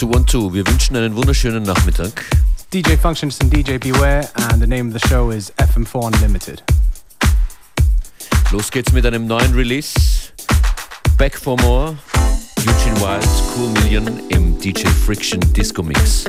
212. Wir wünschen einen wunderschönen Nachmittag. DJ Functionist and DJ Beware, and the name of the show is FM4 Unlimited. Los geht's mit einem neuen Release. Back for More. Eugene Wild, Cool Million im DJ Friction Disco Mix.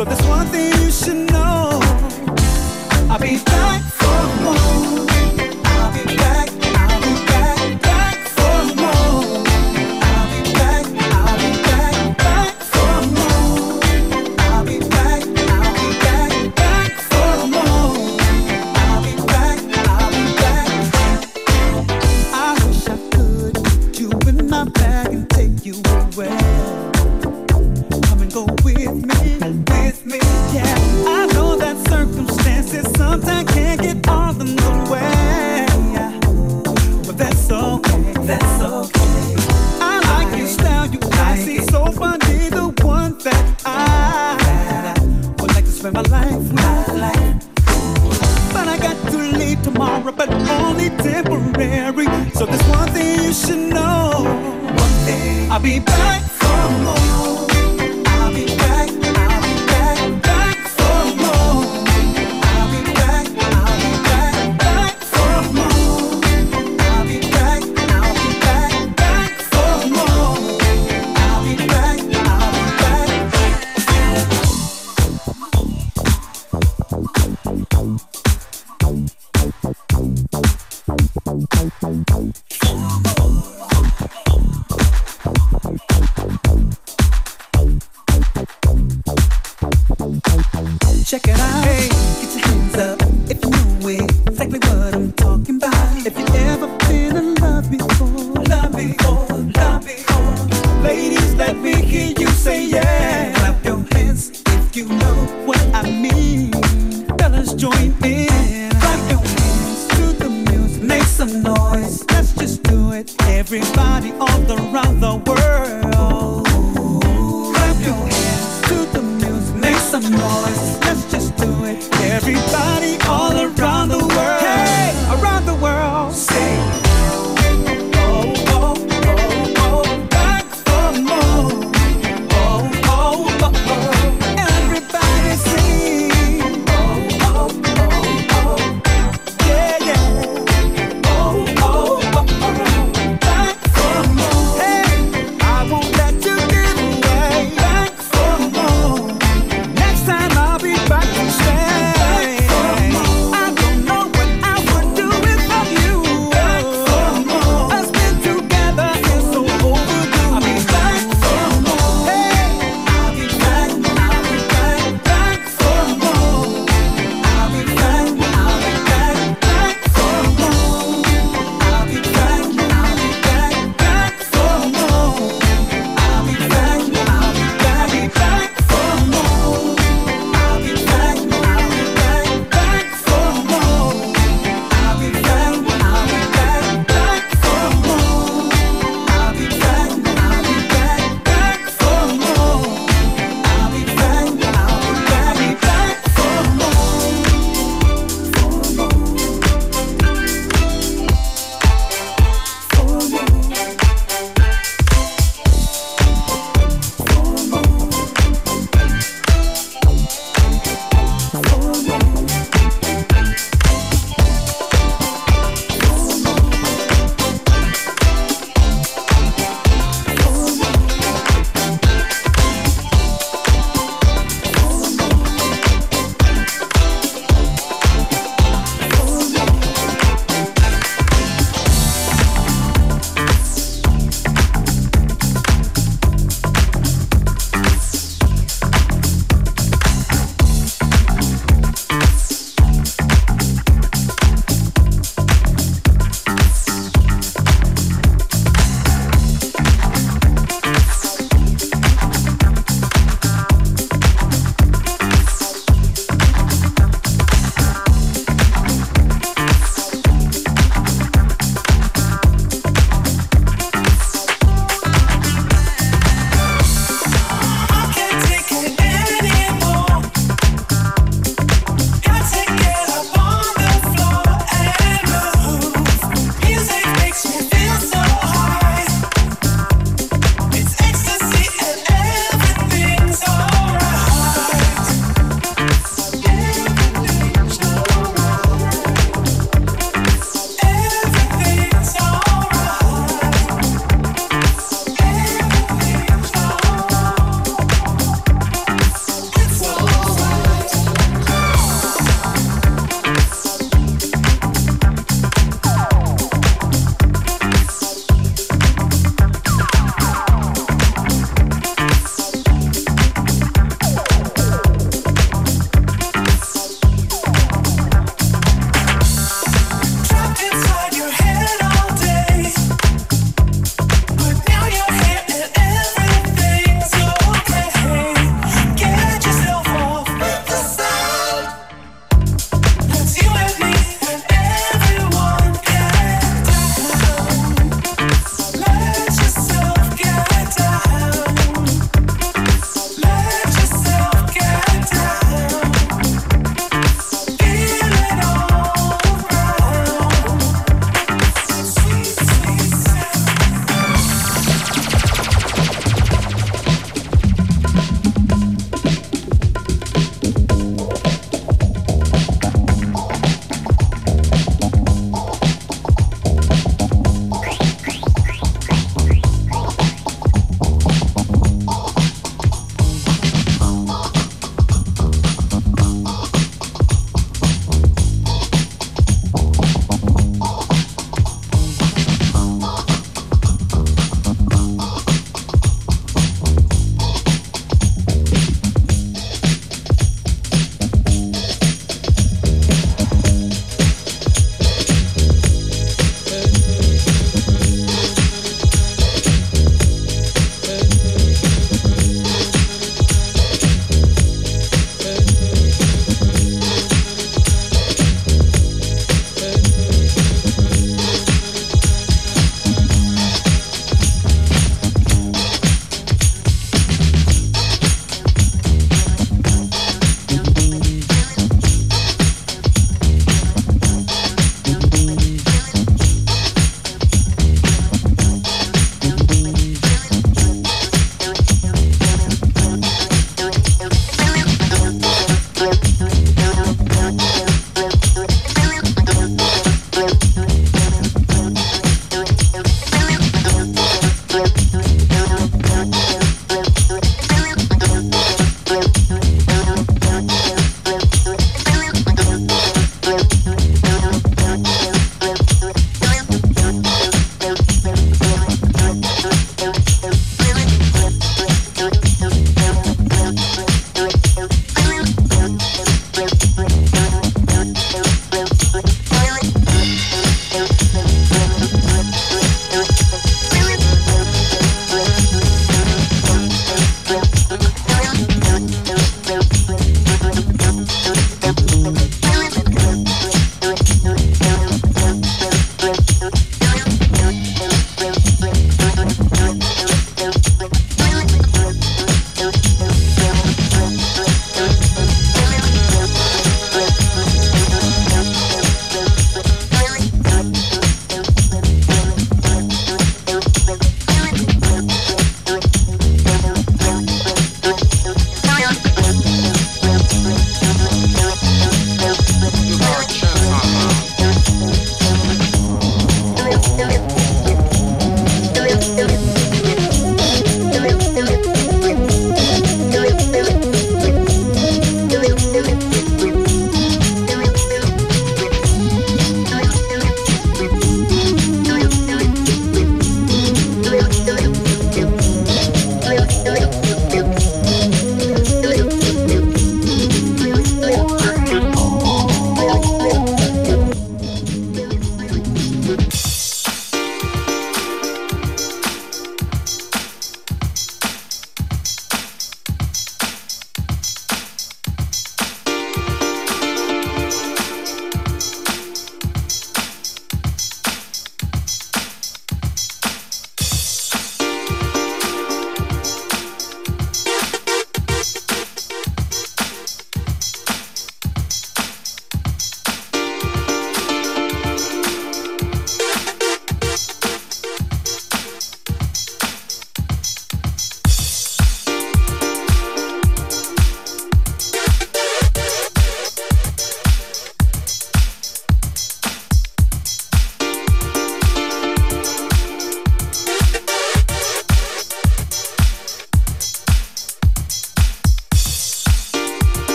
Everybody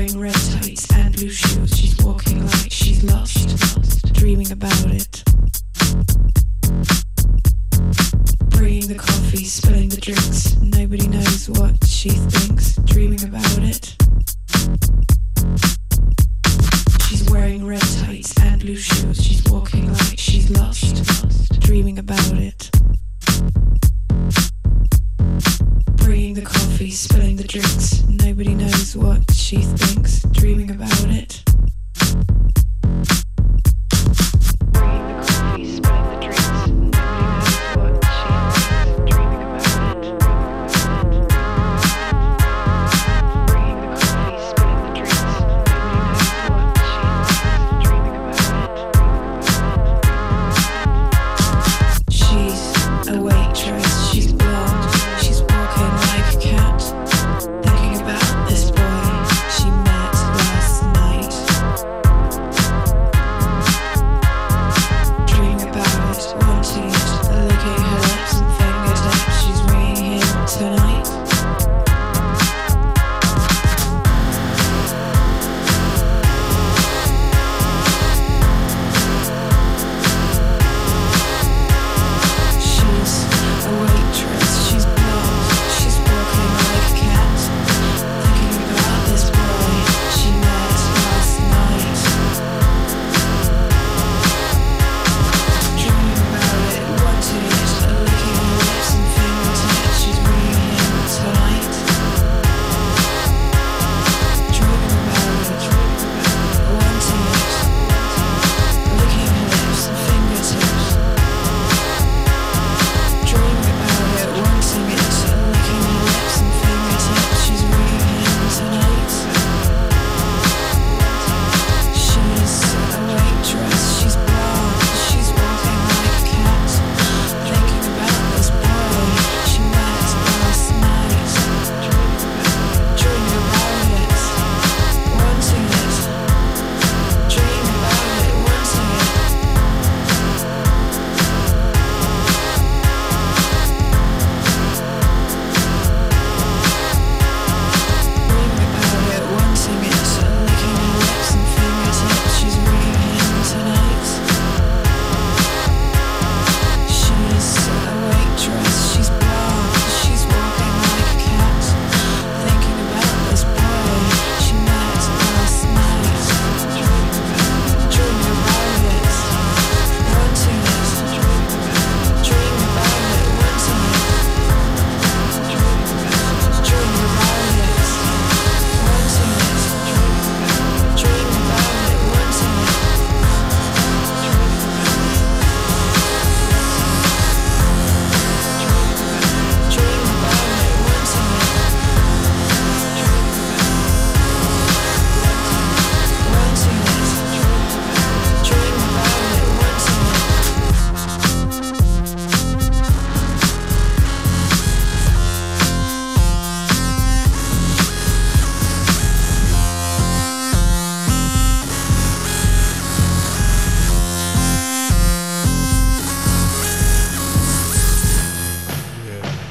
wearing red tights and blue shoes.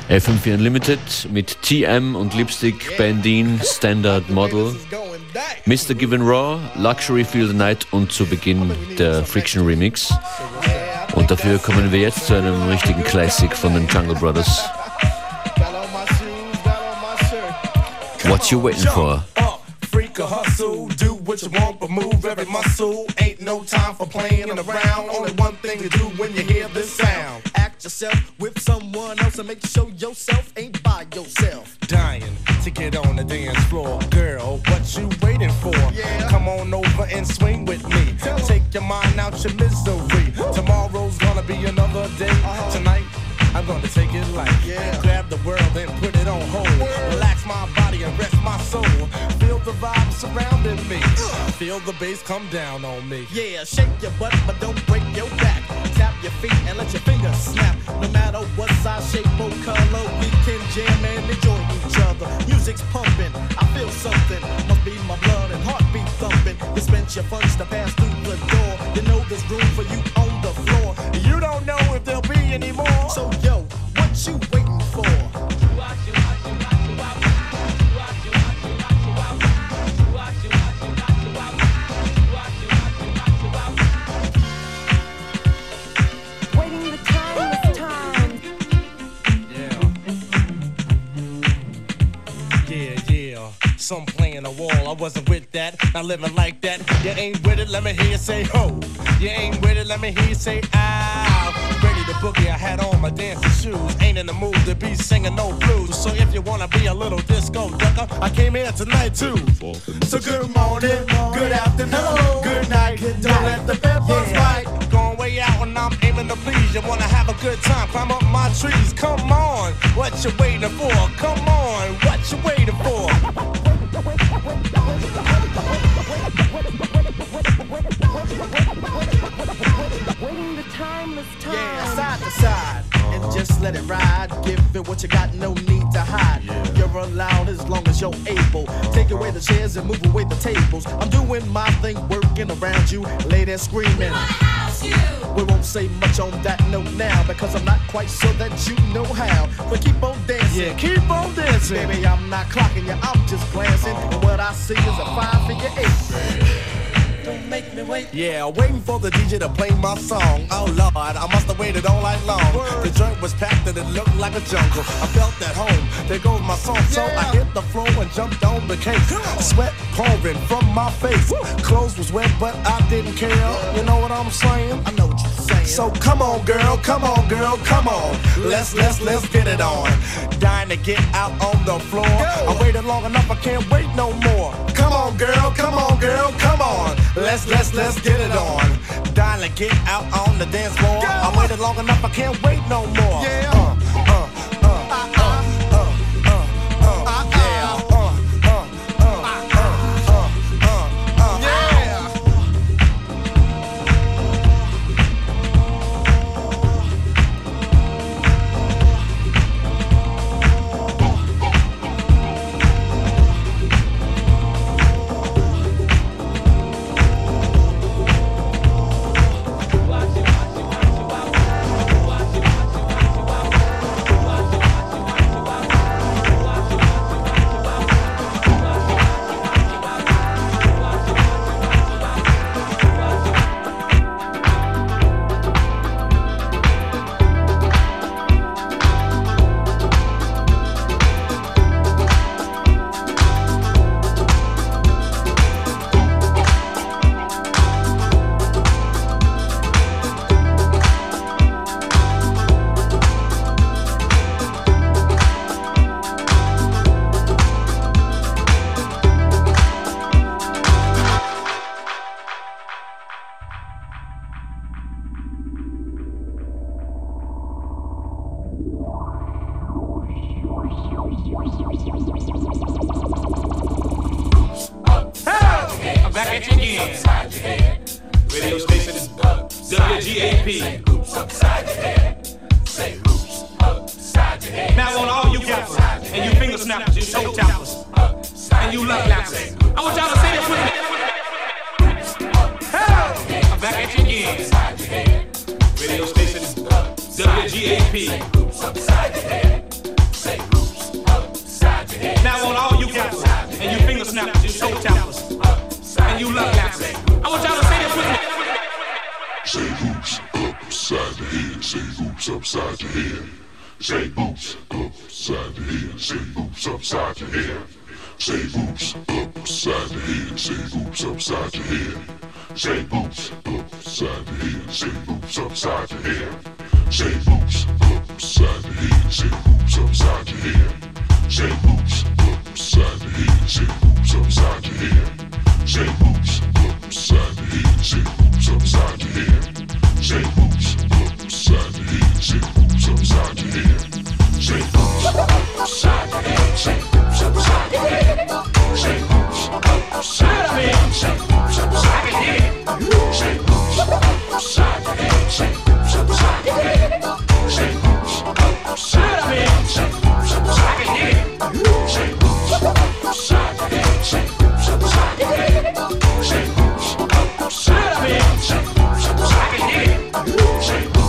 FM4 Unlimited mit TM und Lipstick, Bandine, Standard Model, Mr. Given Raw, Luxury Feel the Night und zu Beginn der Friction Remix. Und dafür kommen wir jetzt zu einem richtigen Classic von den Jungle Brothers. What you waiting for? what you want, but move every muscle. Ain't no time for playing around. Only one thing to do when you hear this sound. Act yourself with someone else and make sure yourself ain't by yourself. Dying to get on the dance floor. Girl, what you waiting for? Yeah. Come on over and swing with me. Take your mind out your misery. Tomorrow's gonna be another day. Uh-huh. Tonight, I'm gonna take it light. Yeah. Grab the world and put it on hold. Relax my body and rest my soul. Feel the vibe surrounding me. Feel the bass come down on me. Yeah, shake your butt, but don't break your back. Tap your feet and let your fingers snap. No matter what size, shape, or color, we can jam and enjoy each other. Music's pumping, I feel something. Must be my blood and heartbeat thumping. You spent your funds to pass through the door. You know there's room for you on the floor. You don't know if there'll be any more. So yo, what you waiting for? Some playing a wall, I wasn't with that. Not living like that. You ain't with it, let me hear you say ho. You ain't with it, let me hear you say ow. Ready to boogie, I had on my dancing shoes. Ain't in the mood to be singing no blues. So if you wanna be a little disco ducker, I came here tonight too. So good morning, good afternoon, good night. Don't let the bed bite. Going way out when I'm aiming to please. You wanna have a good time, climb up my trees. Come on, what you waiting for? Come on, what you waiting for? Timeless time. Yeah, side to side. And uh-huh. just let it ride. Give it what you got, no need to hide. You're allowed as long as you're able. Take away the chairs and move away the tables. I'm doing my thing, working around you. Lay there screaming. We won't say much on that note now because I'm not quite sure that you know how. But keep on dancing. Yeah, keep on dancing. Baby, I'm not clocking you, I'm just glancing. And what I see is a five figure eight. Make me wait. Yeah, waiting for the DJ to play my song. Oh Lord, I must have waited all night long. The joint was packed and it looked like a jungle. I felt at home. There goes my song, so I hit the floor and jumped on the cake. Sweat pouring from my face. Clothes was wet, but I didn't care. You know what I'm saying? I know what you're saying. So come on, girl, come on, girl, come on. Let's let's let's get it on. Dying to get out on the floor. I waited long enough, I can't wait no more. Come on, girl, come on, girl, come on. Let's let's let's get it on. To get out on the dance floor. I waited long enough, I can't wait no more. Yeah. upside your head. Say boots upside your head. Say boots upside your head. Say boots upside your head. Say boots upside your head. Say boots upside your head. Say boots upside your head. Say boots upside your head. Say boots upside your head. Say boots upside your head. Say boots upside your head. Say boots upside your head. Say boots upside your head. Say boots upside your head upside your head, shake hoops upside your head. Shake hoops upside your head, shake hoops upside your head. Shake hoops upside your head, shake hoops upside your head. Shake hoops upside your head, shake hoops upside your head. Shake hoops upside your head, shake hoops upside your head. Shake hoops upside your head, shake hoops upside your head. Shake hoops upside your head, shake hoops upside your head. Shake hoops.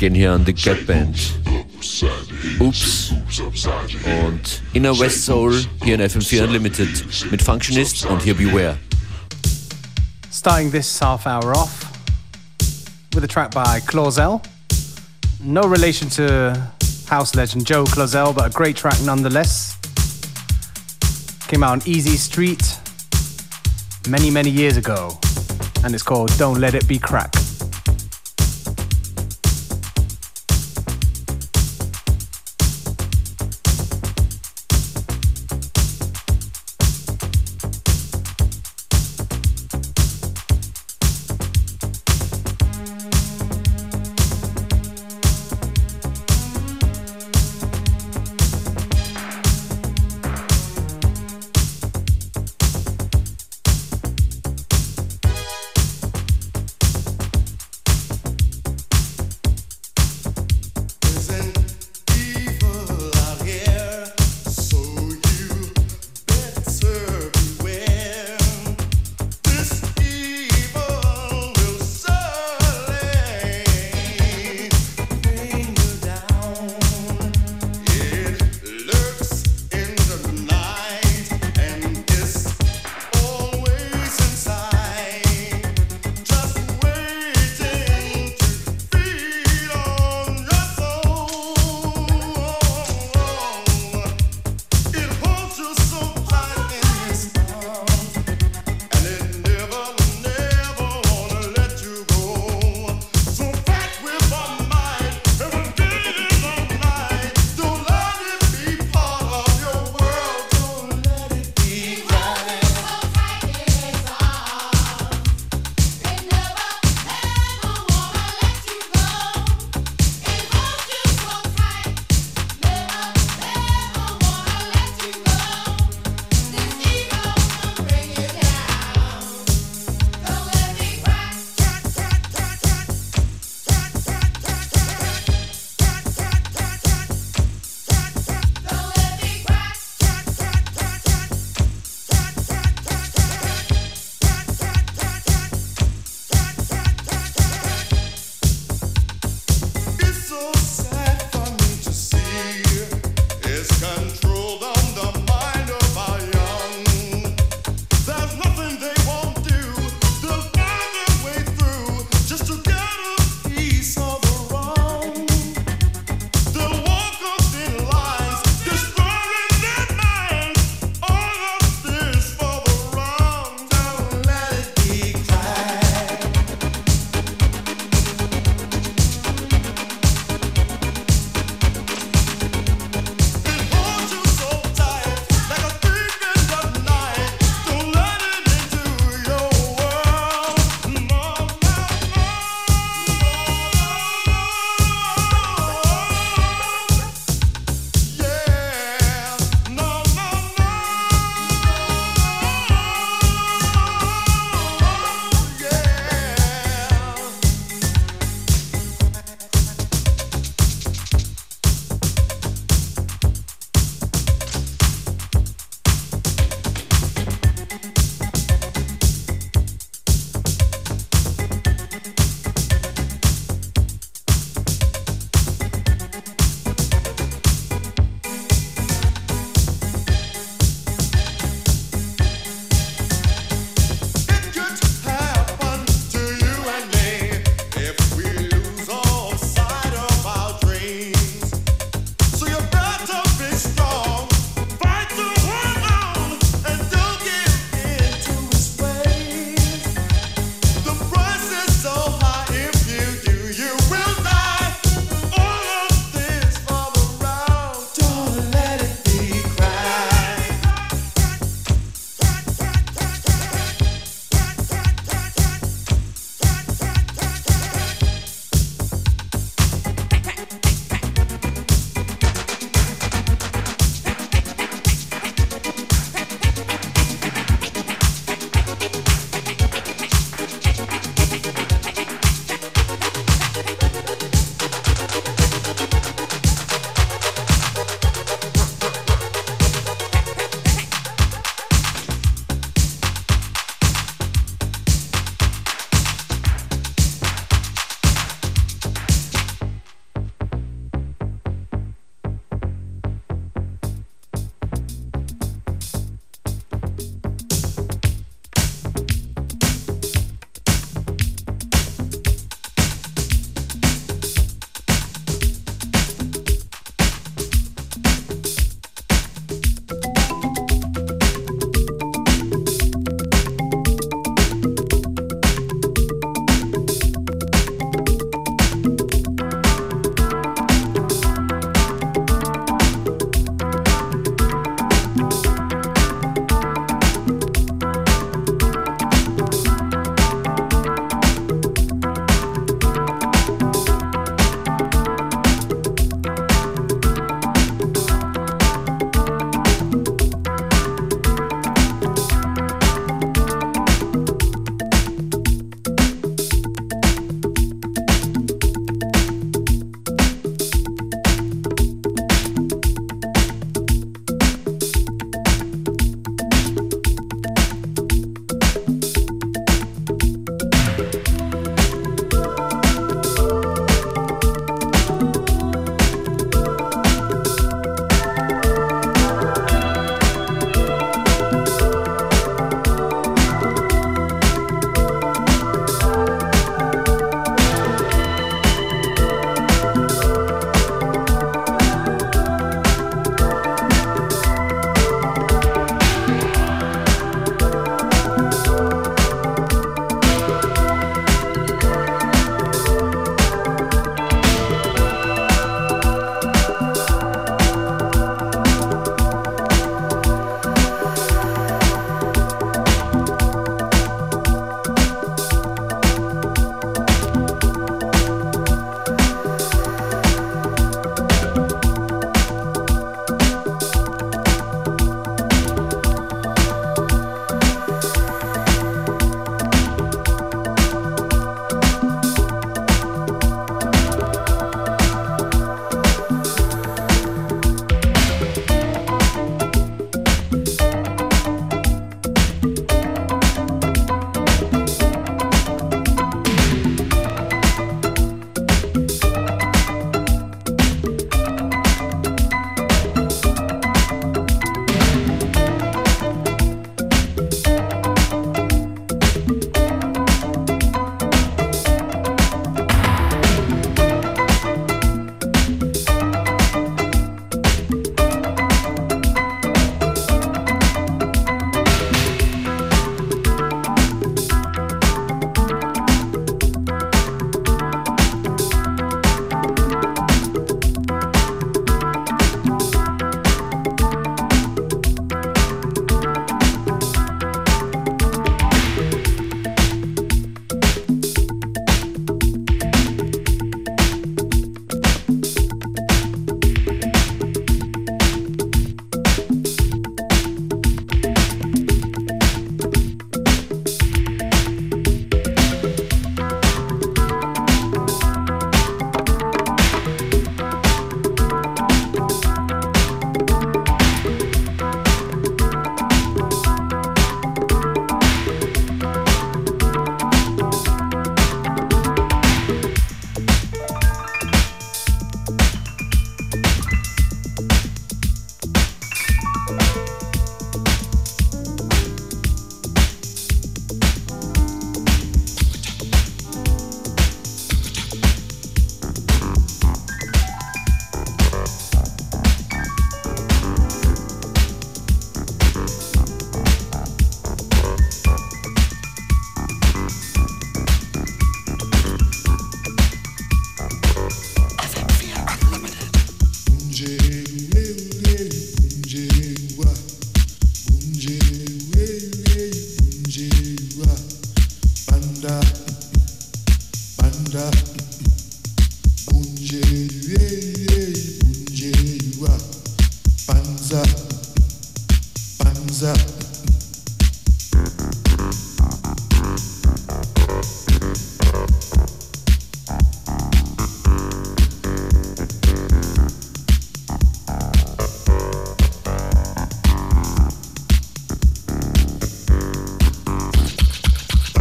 gehen hier an die Gap Band. Ups. Und Inner West Soul hier in FM4 Unlimited mit Functionist und hier Beware. Starting this half hour off with a track by Clausel. No relation to house legend Joe Claussell, but a great track nonetheless. Came out on Easy Street many, many years ago, and it's called Don't Let It Be Crack.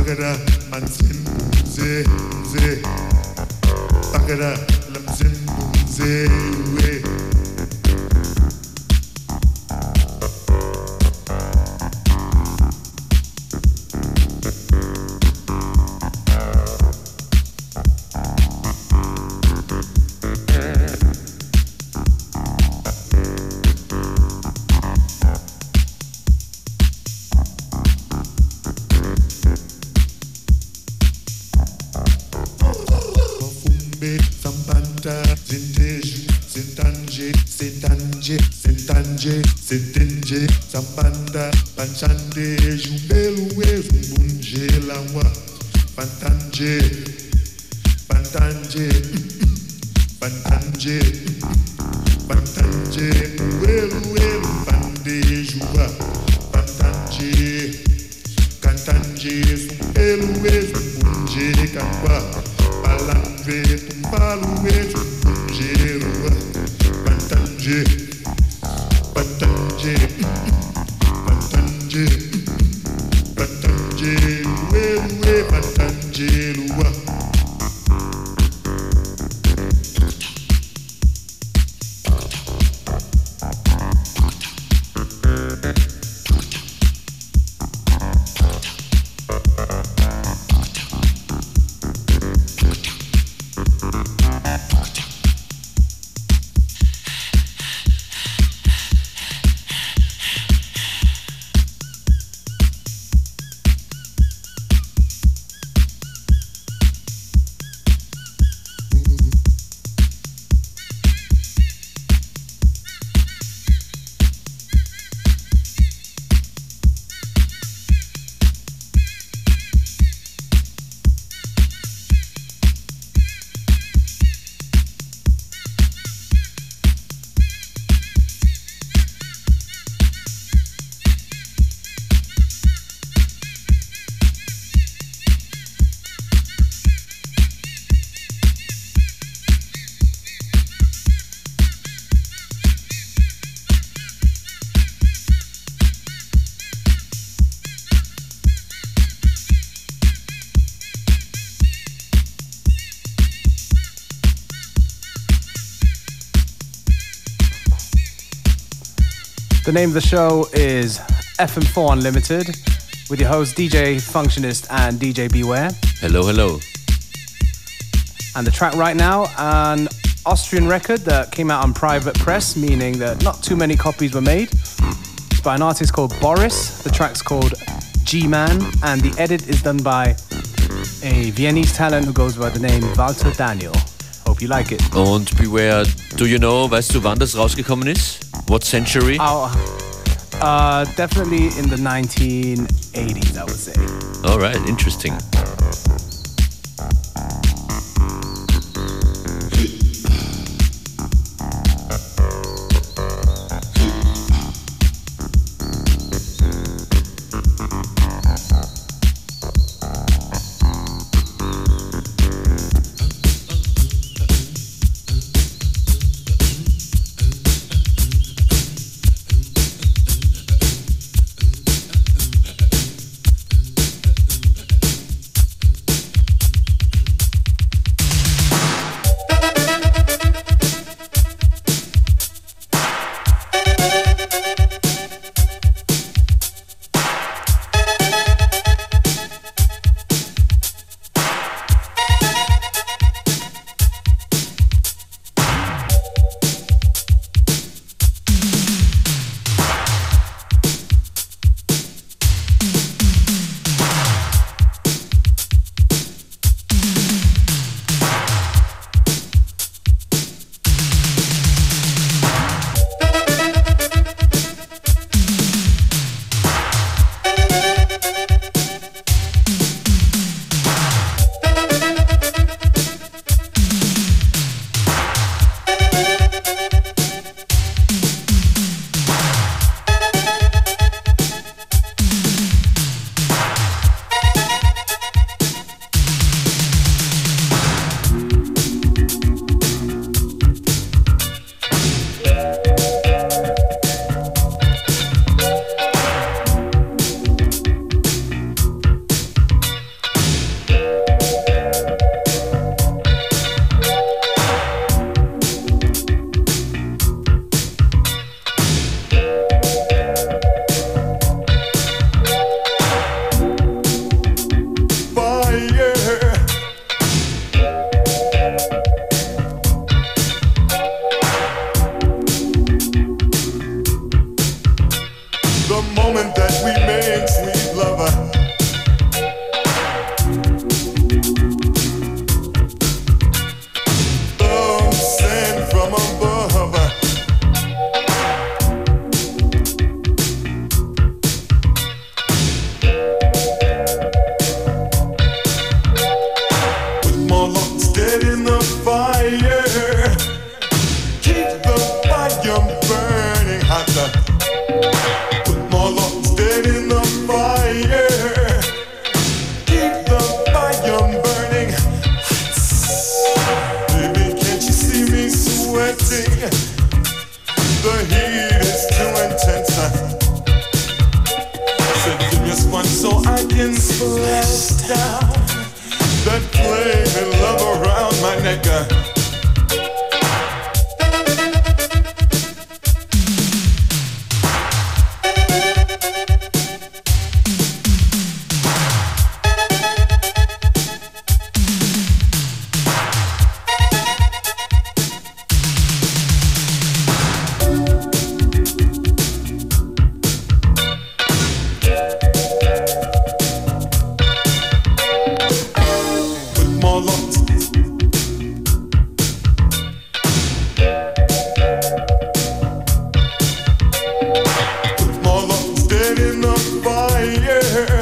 Bagada, man zin, ze, ze. Bagada, lam zin, The name of the show is FM4 Unlimited with your host DJ Functionist and DJ Beware. Hello, hello. And the track right now, an Austrian record that came out on private press, meaning that not too many copies were made. It's by an artist called Boris. The track's called G Man, and the edit is done by a Viennese talent who goes by the name Walter Daniel. Hope you like it. Und Beware, do you know, weißt du, wann das rausgekommen ist? What century? Oh, uh, definitely in the 1980s, I would say. All right, interesting. fire.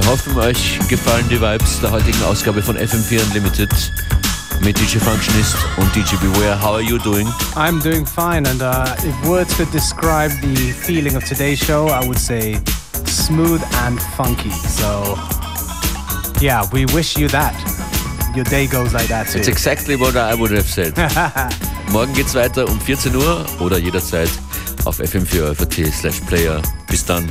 Wir hoffen, euch gefallen die Vibes der heutigen Ausgabe von FM4 Unlimited mit DJ Functionist und DJ Beware. How are you doing? I'm doing fine, and uh, if words could describe the feeling of today's show, I would say smooth and funky. So, yeah, we wish you that. Your day goes like that too. It's exactly what I would have said. Morgen geht's weiter um 14 Uhr oder jederzeit auf fm4 slash player. Bis dann.